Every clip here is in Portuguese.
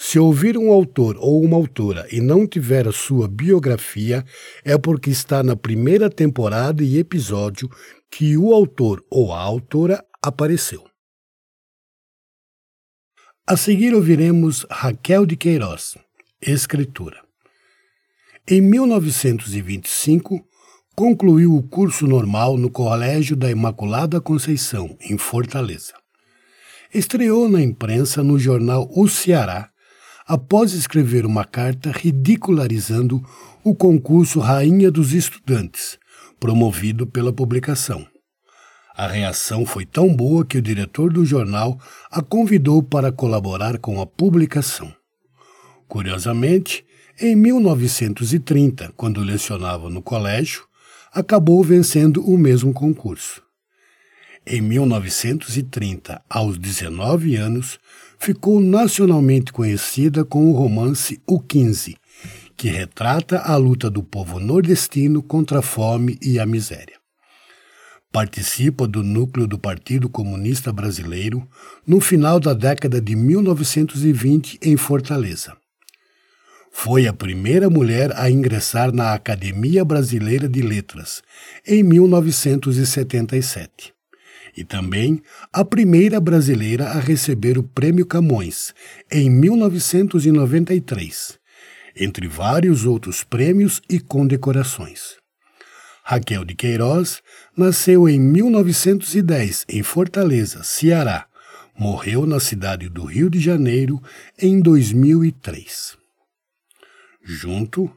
se ouvir um autor ou uma autora e não tiver a sua biografia, é porque está na primeira temporada e episódio que o autor ou a autora apareceu. A seguir ouviremos Raquel de Queiroz, escritora. Em 1925, concluiu o curso normal no Colégio da Imaculada Conceição, em Fortaleza. Estreou na imprensa no jornal O Ceará, após escrever uma carta ridicularizando o concurso Rainha dos Estudantes, promovido pela publicação. A reação foi tão boa que o diretor do jornal a convidou para colaborar com a publicação. Curiosamente, em 1930, quando lecionava no colégio, acabou vencendo o mesmo concurso. Em 1930, aos 19 anos, ficou nacionalmente conhecida com o romance O 15, que retrata a luta do povo nordestino contra a fome e a miséria. Participa do núcleo do Partido Comunista Brasileiro no final da década de 1920 em Fortaleza. Foi a primeira mulher a ingressar na Academia Brasileira de Letras, em 1977. E também a primeira brasileira a receber o Prêmio Camões, em 1993 entre vários outros prêmios e condecorações. Raquel de Queiroz nasceu em 1910 em Fortaleza, Ceará. Morreu na cidade do Rio de Janeiro em 2003. Junto,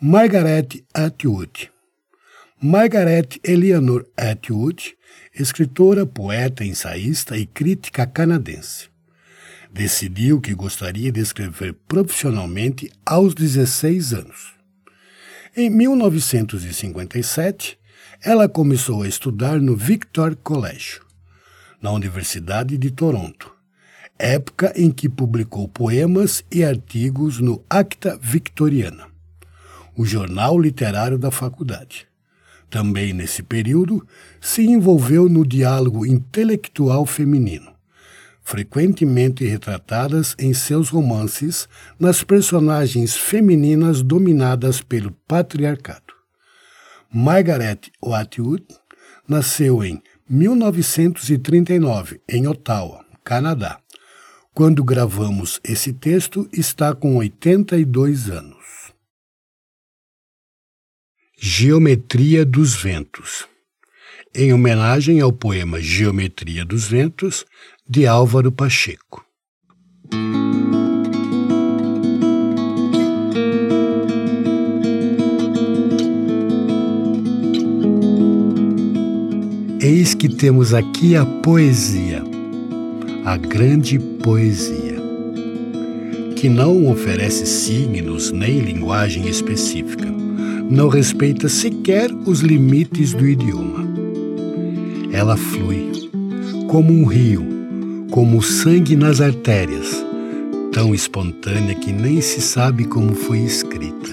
Margaret Atwood. Margaret Eleanor Atwood, escritora, poeta, ensaísta e crítica canadense decidiu que gostaria de escrever profissionalmente aos 16 anos. Em 1957, ela começou a estudar no Victor College, na Universidade de Toronto, época em que publicou poemas e artigos no Acta Victoriana, o jornal literário da faculdade. Também nesse período, se envolveu no diálogo intelectual feminino frequentemente retratadas em seus romances nas personagens femininas dominadas pelo patriarcado. Margaret Atwood nasceu em 1939 em Ottawa, Canadá. Quando gravamos esse texto, está com 82 anos. Geometria dos Ventos em homenagem ao poema Geometria dos Ventos, de Álvaro Pacheco. Eis que temos aqui a poesia, a grande poesia, que não oferece signos nem linguagem específica, não respeita sequer os limites do idioma. Ela flui como um rio como o sangue nas artérias, tão espontânea que nem se sabe como foi escrita.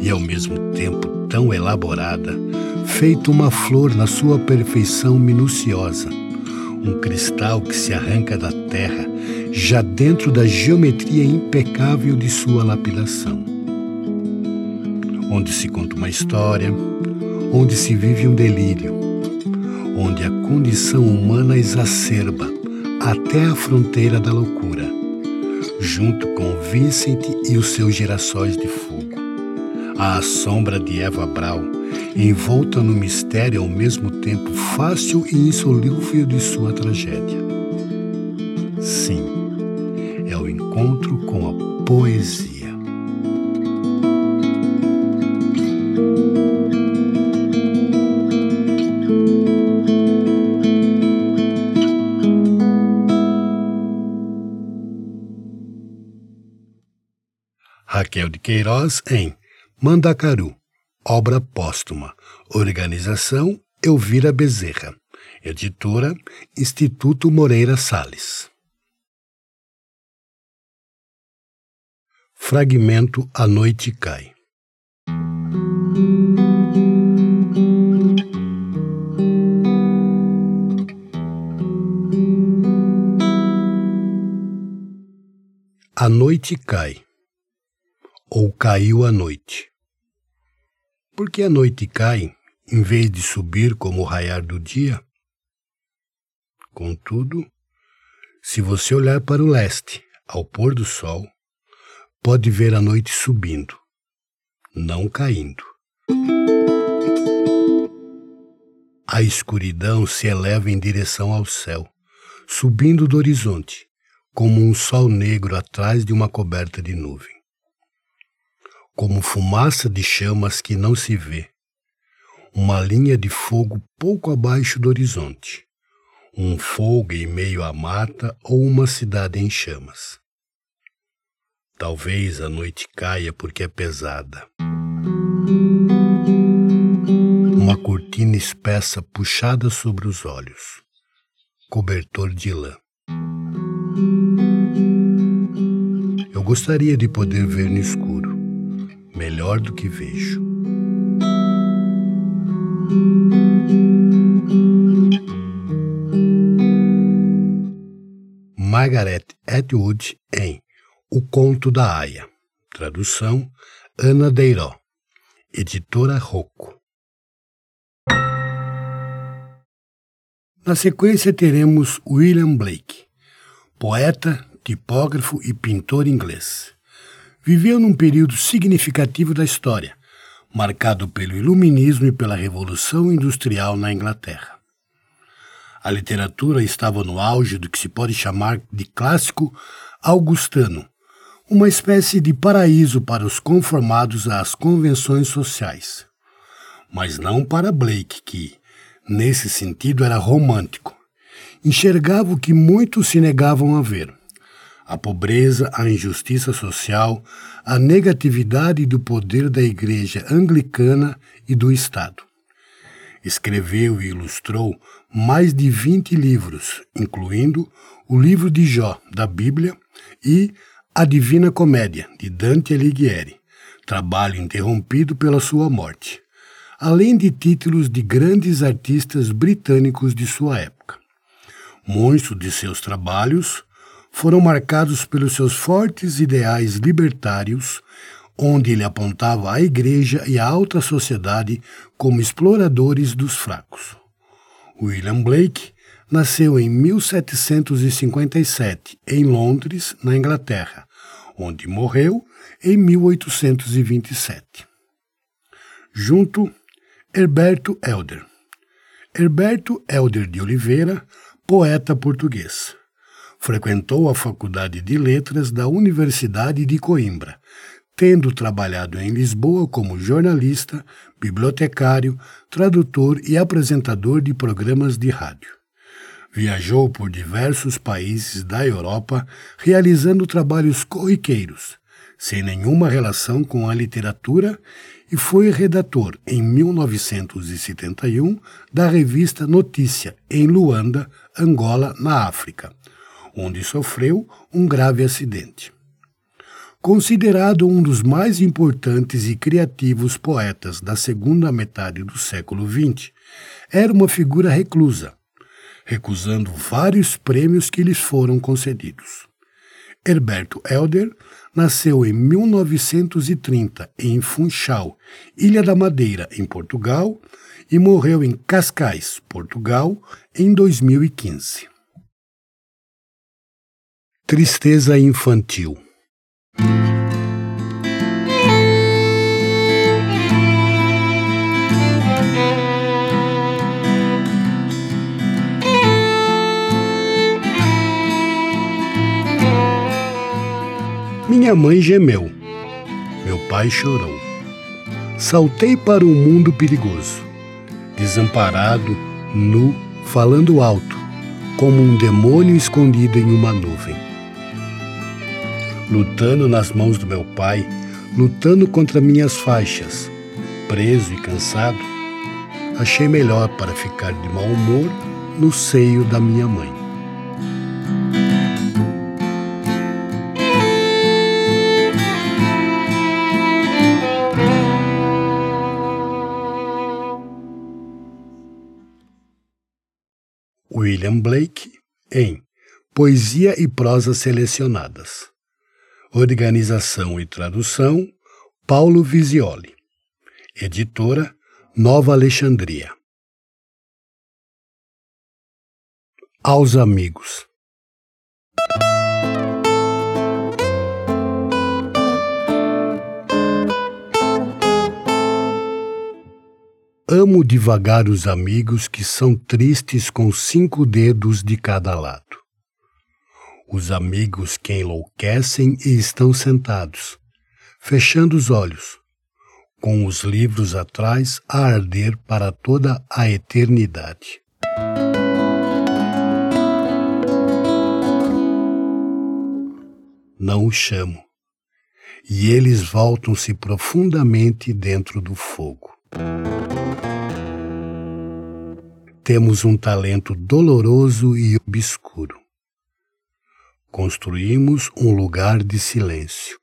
E ao mesmo tempo tão elaborada, feito uma flor na sua perfeição minuciosa, um cristal que se arranca da terra, já dentro da geometria impecável de sua lapidação. Onde se conta uma história, onde se vive um delírio, onde a condição humana exacerba até a fronteira da loucura, junto com Vincent e os seus girassóis de fogo. À sombra de Eva Brau, envolta no mistério ao mesmo tempo fácil e insolúvel de sua tragédia. Sim, é o encontro com a poesia. Queiroz em Mandacaru, obra póstuma, organização Elvira Bezerra, editora Instituto Moreira Salles. Fragmento A Noite Cai. A noite cai ou caiu a noite. Porque a noite cai em vez de subir como o raiar do dia? Contudo, se você olhar para o leste, ao pôr do sol, pode ver a noite subindo, não caindo. A escuridão se eleva em direção ao céu, subindo do horizonte, como um sol negro atrás de uma coberta de nuvem como fumaça de chamas que não se vê, uma linha de fogo pouco abaixo do horizonte, um fogo em meio à mata ou uma cidade em chamas. Talvez a noite caia porque é pesada. Uma cortina espessa puxada sobre os olhos, cobertor de lã. Eu gostaria de poder ver no escuro melhor do que vejo. Margaret Atwood em O Conto da Aya. Tradução Ana Deiró. Editora Rocco. Na sequência teremos William Blake, poeta, tipógrafo e pintor inglês viveu num período significativo da história, marcado pelo Iluminismo e pela Revolução Industrial na Inglaterra. A literatura estava no auge do que se pode chamar de clássico augustano, uma espécie de paraíso para os conformados às convenções sociais. Mas não para Blake, que, nesse sentido, era romântico. Enxergava o que muitos se negavam a ver a pobreza, a injustiça social, a negatividade do poder da Igreja Anglicana e do Estado. Escreveu e ilustrou mais de 20 livros, incluindo o livro de Jó, da Bíblia, e A Divina Comédia, de Dante Alighieri, trabalho interrompido pela sua morte, além de títulos de grandes artistas britânicos de sua época. Muitos de seus trabalhos foram marcados pelos seus fortes ideais libertários, onde ele apontava a Igreja e a alta sociedade como exploradores dos fracos. William Blake nasceu em 1757 em Londres, na Inglaterra, onde morreu em 1827. Junto, Herberto Helder. Herberto Helder de Oliveira, poeta português. Frequentou a Faculdade de Letras da Universidade de Coimbra, tendo trabalhado em Lisboa como jornalista, bibliotecário, tradutor e apresentador de programas de rádio. Viajou por diversos países da Europa realizando trabalhos corriqueiros, sem nenhuma relação com a literatura, e foi redator em 1971 da revista Notícia, em Luanda, Angola, na África onde sofreu um grave acidente. Considerado um dos mais importantes e criativos poetas da segunda metade do século XX, era uma figura reclusa, recusando vários prêmios que lhes foram concedidos. Herberto Helder nasceu em 1930 em Funchal, Ilha da Madeira, em Portugal, e morreu em Cascais, Portugal, em 2015. Tristeza infantil Minha mãe gemeu. Meu pai chorou. Saltei para um mundo perigoso, desamparado, nu, falando alto, como um demônio escondido em uma nuvem lutando nas mãos do meu pai, lutando contra minhas faixas, preso e cansado, achei melhor para ficar de mau humor no seio da minha mãe. William Blake em Poesia e Prosa Selecionadas. Organização e tradução, Paulo Visioli. Editora, Nova Alexandria. Aos amigos. Amo devagar os amigos que são tristes com cinco dedos de cada lado os amigos que enlouquecem e estão sentados, fechando os olhos, com os livros atrás a arder para toda a eternidade. Não o chamo, e eles voltam-se profundamente dentro do fogo. Temos um talento doloroso e obscuro construímos um lugar de silêncio,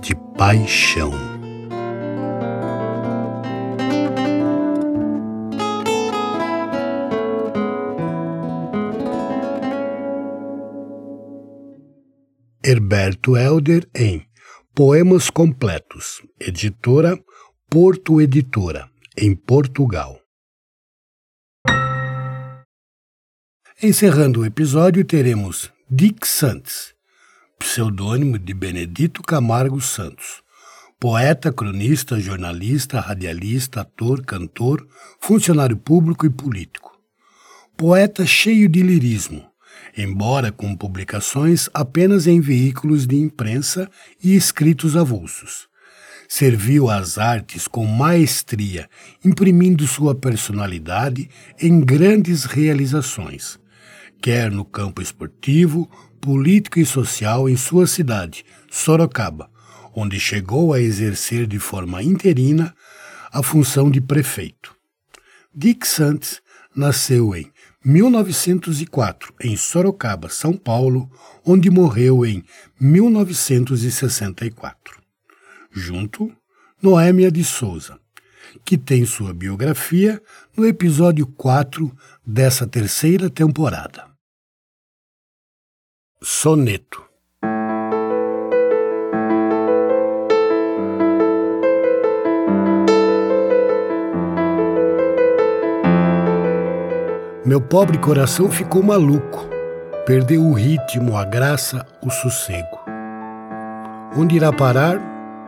de paixão. Herberto Helder em Poemas Completos, editora Porto Editora, em Portugal. Encerrando o episódio, teremos Dick Santos, pseudônimo de Benedito Camargo Santos, poeta, cronista, jornalista, radialista, ator, cantor, funcionário público e político. Poeta cheio de lirismo, embora com publicações apenas em veículos de imprensa e escritos avulsos. Serviu às artes com maestria, imprimindo sua personalidade em grandes realizações quer no campo esportivo, político e social em sua cidade, Sorocaba, onde chegou a exercer de forma interina a função de prefeito. Dick Santos nasceu em 1904 em Sorocaba, São Paulo, onde morreu em 1964. Junto, Noêmia de Souza, que tem sua biografia no episódio 4 dessa terceira temporada. Soneto Meu pobre coração ficou maluco, perdeu o ritmo, a graça, o sossego. Onde irá parar?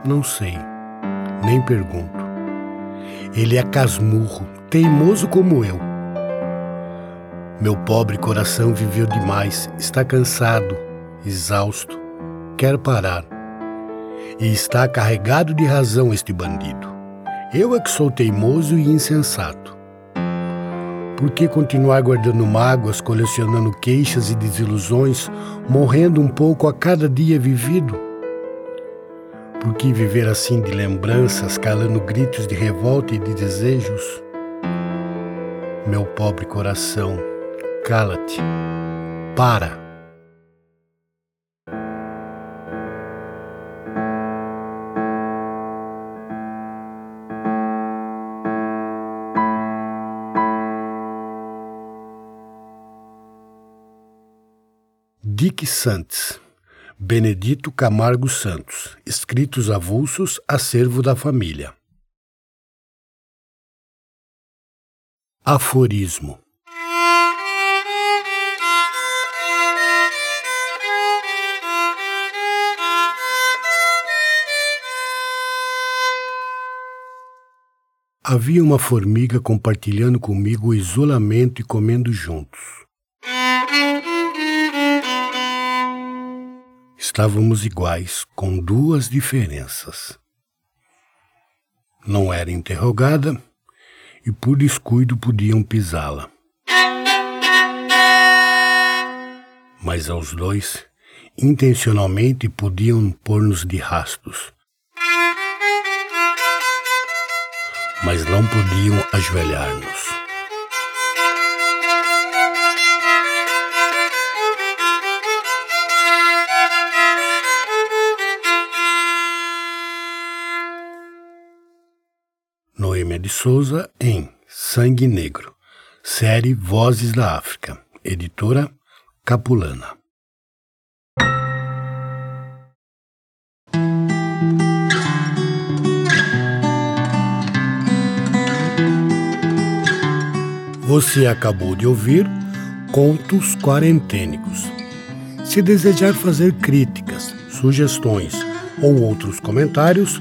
Não sei, nem pergunto. Ele é casmurro, teimoso como eu meu pobre coração viveu demais, está cansado, exausto, quer parar. E está carregado de razão este bandido. Eu é que sou teimoso e insensato. Por que continuar guardando mágoas, colecionando queixas e desilusões, morrendo um pouco a cada dia vivido? Por que viver assim de lembranças, calando gritos de revolta e de desejos? Meu pobre coração, cala-te. Para. Dick Santos, Benedito Camargo Santos, escritos avulsos, acervo da família. Aforismo Havia uma formiga compartilhando comigo o isolamento e comendo juntos. Estávamos iguais, com duas diferenças. Não era interrogada e por descuido podiam pisá-la. Mas aos dois, intencionalmente podiam pôr-nos de rastos. Mas não podiam ajoelhar-nos. Noêmia de Souza em Sangue Negro, série Vozes da África, editora Capulana. Você acabou de ouvir Contos Quarentênicos. Se desejar fazer críticas, sugestões ou outros comentários,